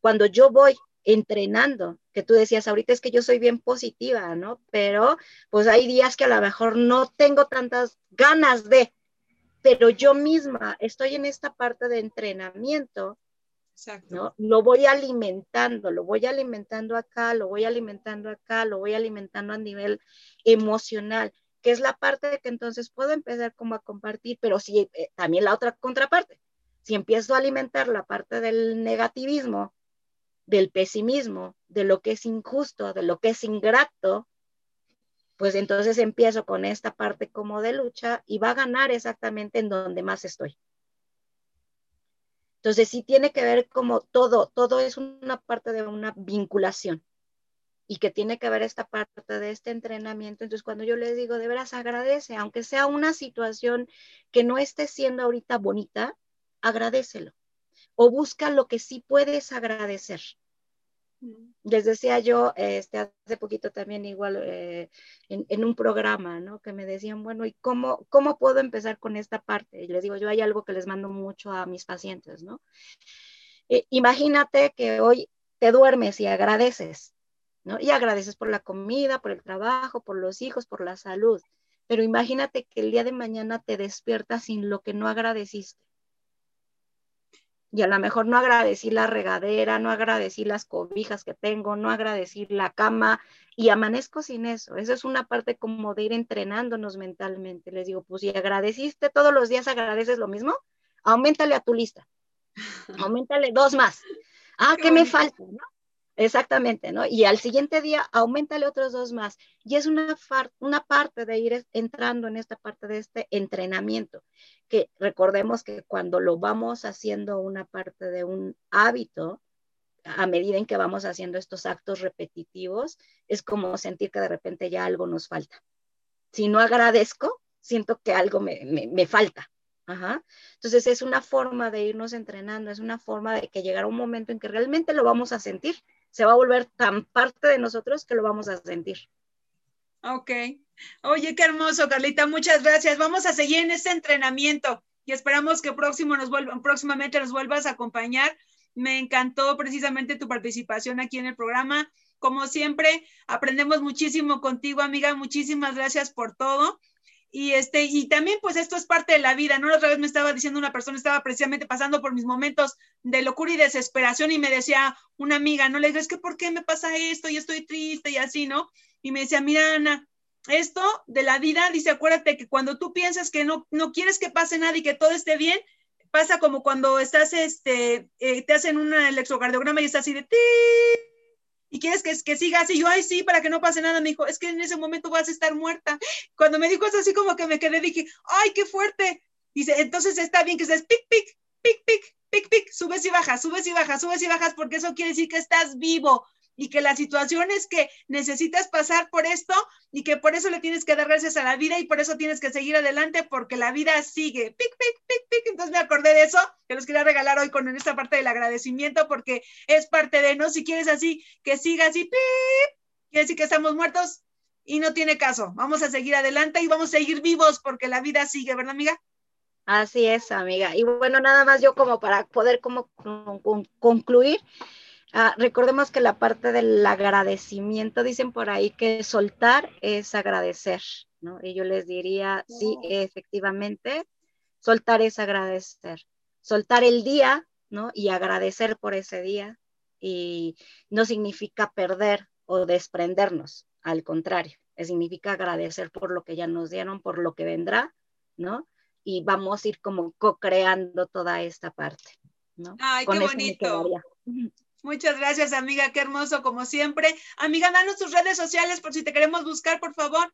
B: Cuando yo voy entrenando, que tú decías ahorita es que yo soy bien positiva, ¿no? Pero pues hay días que a lo mejor no tengo tantas ganas de, pero yo misma estoy en esta parte de entrenamiento ¿no? Lo voy alimentando, lo voy alimentando acá, lo voy alimentando acá, lo voy alimentando a nivel emocional, que es la parte de que entonces puedo empezar como a compartir, pero si eh, también la otra contraparte, si empiezo a alimentar la parte del negativismo, del pesimismo, de lo que es injusto, de lo que es ingrato, pues entonces empiezo con esta parte como de lucha y va a ganar exactamente en donde más estoy. Entonces sí tiene que ver como todo, todo es una parte de una vinculación y que tiene que ver esta parte de este entrenamiento. Entonces cuando yo les digo, de veras agradece, aunque sea una situación que no esté siendo ahorita bonita, agradecelo o busca lo que sí puedes agradecer. Les decía yo, este, hace poquito también igual eh, en, un programa, ¿no? Que me decían, bueno, ¿y cómo, cómo puedo empezar con esta parte? Y les digo, yo hay algo que les mando mucho a mis pacientes, ¿no? Eh, imagínate que hoy te duermes y agradeces, ¿no? Y agradeces por la comida, por el trabajo, por los hijos, por la salud. Pero imagínate que el día de mañana te despiertas sin lo que no agradeciste y a lo mejor no agradecí la regadera, no agradecí las cobijas que tengo, no agradecí la cama y amanezco sin eso. Eso es una parte como de ir entrenándonos mentalmente. Les digo, pues si agradeciste todos los días, agradeces lo mismo, aumentale a tu lista, aumentale dos más. (laughs) Ah, ¿qué, me falta? ¿no? Exactamente, ¿no? Y al siguiente día, aumentale otros dos más. Y es una, una parte de ir entrando en esta parte de este entrenamiento, que recordemos que cuando lo vamos haciendo una parte de un hábito, a medida en que vamos haciendo estos actos repetitivos, es como sentir que de repente ya algo nos falta. Si no agradezco, siento que algo me, me, falta. Ajá. Entonces es una forma de irnos entrenando, es una forma de que llegará un momento en que realmente lo vamos a sentir se va a volver tan parte de nosotros que lo vamos a sentir.
A: Ok. Oye, qué hermoso, Carlita. Muchas gracias. Vamos a seguir en este entrenamiento y esperamos que próximo nos vuelva, próximamente nos vuelvas a acompañar. Me encantó precisamente tu participación aquí en el programa. Como siempre, aprendemos muchísimo contigo, amiga. Muchísimas gracias por todo. Y, este, y también pues esto es parte de la vida, ¿no? La otra vez me estaba diciendo una persona, estaba precisamente pasando por mis momentos de locura y desesperación y me decía una amiga, ¿no? Le digo, que ¿por qué me pasa esto? Y estoy triste y así, ¿no? Y me decía, mira Ana, esto de la vida, dice, acuérdate que cuando tú piensas que no, no quieres que pase nada y que todo esté bien, pasa como cuando estás, este, eh, te hacen un electrocardiograma y estás así de ti y quieres que, que siga así, yo, ay, sí, para que no pase nada, me dijo, es que en ese momento vas a estar muerta. Cuando me dijo eso así como que me quedé, dije, ay, qué fuerte. Dice, entonces está bien que estés pic, pic, pic, pic, pic, pic, subes y bajas, subes y bajas, subes y bajas, porque eso quiere decir que estás vivo, y que la situación es que necesitas pasar por esto y que por eso le tienes que dar gracias a la vida y por eso tienes que seguir adelante porque la vida sigue. Pic, pic, pic, pic. Entonces me acordé de eso, que los quería regalar hoy con esta parte del agradecimiento porque es parte de, ¿no? Si quieres así, que siga así, pip, quiere decir que estamos muertos y no tiene caso. Vamos a seguir adelante y vamos a seguir vivos porque la vida sigue, ¿verdad, amiga?
B: Así es, amiga. Y bueno, nada más yo como para poder como concluir, Ah, recordemos que la parte del agradecimiento, dicen por ahí que soltar es agradecer, ¿no? Y yo les diría, sí, oh. efectivamente, soltar es agradecer. Soltar el día, ¿no? Y agradecer por ese día. Y no significa perder o desprendernos, al contrario, significa agradecer por lo que ya nos dieron, por lo que vendrá, ¿no? Y vamos a ir como co-creando toda esta parte, ¿no?
A: Ay, qué bonito. Muchas gracias, amiga. Qué hermoso, como siempre. Amiga, danos tus redes sociales por si te queremos buscar, por favor.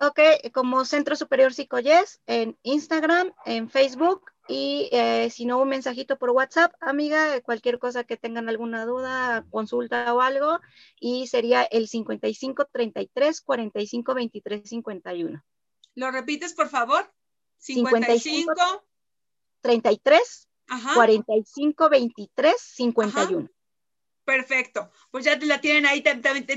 B: Ok, como Centro Superior Psicoyes en Instagram, en Facebook Y eh, si no, un mensajito por WhatsApp, amiga, cualquier cosa que tengan alguna duda, consulta o algo. Y sería el 55 33 45 23 51.
A: ¿Lo repites, por favor? 55,
B: 33 45 23 51.
A: Perfecto. Pues ya la tienen ahí,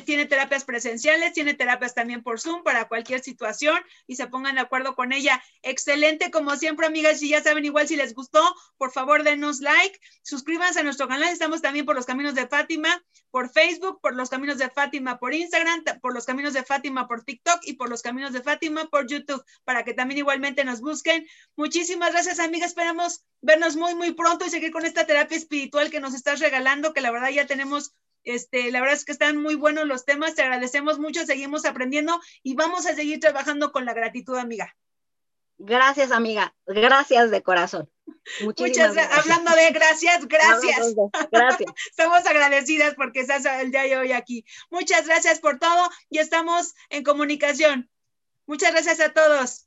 A: tiene terapias presenciales, tiene terapias también por Zoom para cualquier situación y se pongan de acuerdo con ella. Excelente, como siempre, amigas, si ya saben igual si les gustó, por favor denos like, suscríbanse a nuestro canal, estamos también por los caminos de Fátima, por Facebook, por los caminos de Fátima por Instagram, por los caminos de Fátima por TikTok y por los caminos de Fátima por YouTube, para que también igualmente nos busquen. Muchísimas gracias, amigas, esperamos vernos muy, muy pronto y seguir con esta terapia espiritual que nos estás regalando, que la verdad ya tenemos, este, la verdad es que están muy buenos los temas, te agradecemos mucho, seguimos aprendiendo y vamos a seguir trabajando con la gratitud, amiga.
B: Gracias, amiga. Gracias de corazón. (laughs)
A: Muchas gracias. (laughs) Hablando de gracias, gracias. Gracias. (laughs) estamos agradecidas porque estás el día de hoy aquí. Muchas gracias por todo y estamos en comunicación. Muchas gracias a todos.